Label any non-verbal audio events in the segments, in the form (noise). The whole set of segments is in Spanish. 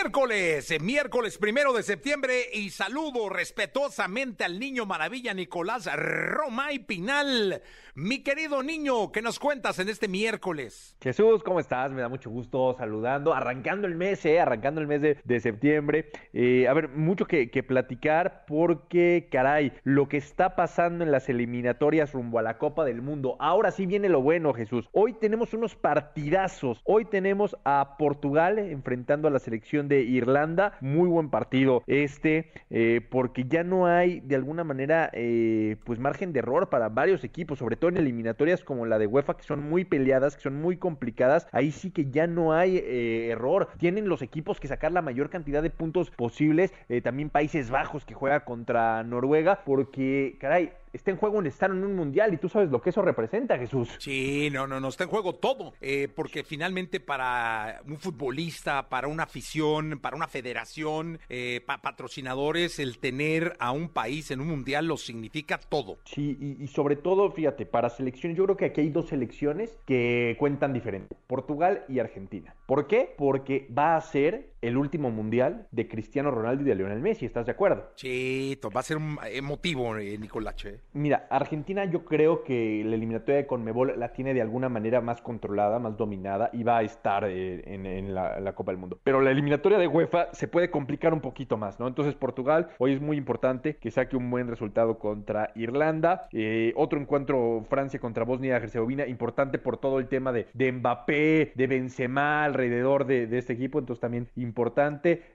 Es miércoles, eh, miércoles primero de septiembre y saludo respetuosamente al niño maravilla Nicolás Romay Pinal. Mi querido niño, ¿qué nos cuentas en este miércoles? Jesús, ¿cómo estás? Me da mucho gusto saludando, arrancando el mes, ¿eh? arrancando el mes de, de septiembre. Eh, a ver, mucho que, que platicar porque, caray, lo que está pasando en las eliminatorias rumbo a la Copa del Mundo. Ahora sí viene lo bueno, Jesús. Hoy tenemos unos partidazos. Hoy tenemos a Portugal enfrentando a la selección de Irlanda. Muy buen partido este, eh, porque ya no hay de alguna manera eh, pues margen de error para varios equipos, sobre todo en eliminatorias como la de UEFA, que son muy peleadas, que son muy complicadas. Ahí sí que ya no hay eh, error. Tienen los equipos que sacar la mayor cantidad de puntos posibles. También Países Bajos que juega contra Noruega, porque, caray, está en juego un estar en un mundial y tú sabes lo que eso representa, Jesús. Sí, no, no, no, está en juego todo, eh, porque finalmente para un futbolista, para una afición, para una federación, eh, para patrocinadores, el tener a un país en un mundial lo significa todo. Sí, y, y, sobre todo, fíjate, para selecciones, yo creo que aquí hay dos selecciones que cuentan diferente, Portugal y Argentina. ¿Por qué? Porque va a ser el último mundial de Cristiano Ronaldo y de Lionel Messi, ¿estás de acuerdo? Sí, va a ser un emotivo, eh, Nicolache. Mira, Argentina yo creo que la eliminatoria de Conmebol la tiene de alguna manera más controlada, más dominada y va a estar eh, en, en, la, Copa del Mundo. Pero la eliminatoria de UEFA se puede complicar un poquito más, ¿no? Entonces Portugal hoy es muy importante que saque un buen resultado contra Irlanda. Eh, otro encuentro Francia contra Bosnia y Herzegovina, importante por todo el tema de, de Mbappé, de Benzema alrededor de, de, este equipo, entonces también importante,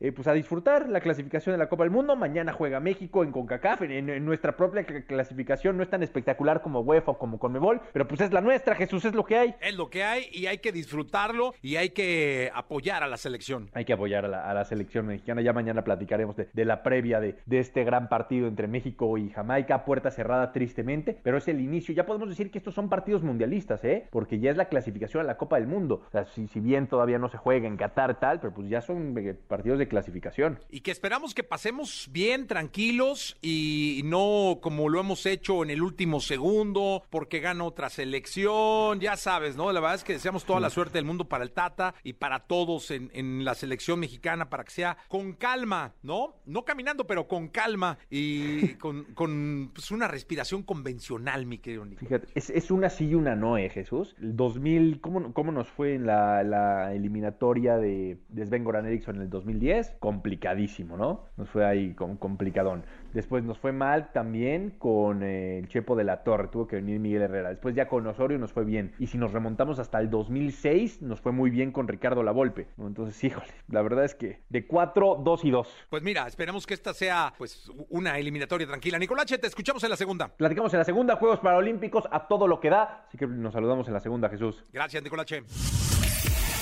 eh, pues a disfrutar la clasificación de la Copa del Mundo. Mañana juega México en CONCACAF, en, en nuestra propia clasificación no es tan espectacular como UEFA o como Conmebol, pero pues es la nuestra, Jesús, es lo que hay. Es lo que hay y hay que disfrutarlo y hay que apoyar a la selección. Hay que apoyar a la, a la selección mexicana. Ya mañana platicaremos de, de la previa de, de, este gran partido entre México y Jamaica, puerta cerrada tristemente, pero es el inicio. Ya podemos decir que estos son partidos mundialistas, ¿eh? Porque ya es la clasificación a la Copa del Mundo. O sea, si, si bien todavía no se juega en Qatar tal, pero pues ya son eh, partidos de clasificación. Y que esperamos que pasemos bien, tranquilos y no como lo hemos hecho en el último segundo, porque gana otra selección, ya sabes, ¿no? La verdad es que deseamos toda la suerte del mundo para el Tata y para todos en, en, la selección mexicana, para que sea con calma, ¿no? No caminando, pero con calma y (laughs) con, con pues, una respiración convencional, mi querido Nico. Fíjate, es, es, una sí y una no, ¿eh, Jesús? El 2000, ¿cómo, cómo nos fue en la, la eliminatoria de, de Sven Goran En el 2010? Complicadísimo, ¿no? Nos fue ahí con, complicadón. Después nos fue mal también con eh, el Chepo de la Torre, tuvo que venir Miguel Herrera. Después ya con Osorio nos fue bien. Y si nos remontamos hasta el 2006, nos fue muy bien con Ricardo Lavolpe. Entonces, (laughs) híjole, la verdad es que de 4, 2 y 2. Pues mira, esperemos que esta sea pues una eliminatoria tranquila. Nicolache, te escuchamos en la segunda. Platicamos en la segunda, Juegos Paralímpicos a todo lo que da. Así que nos saludamos en la segunda, Jesús. Gracias, Nicolache.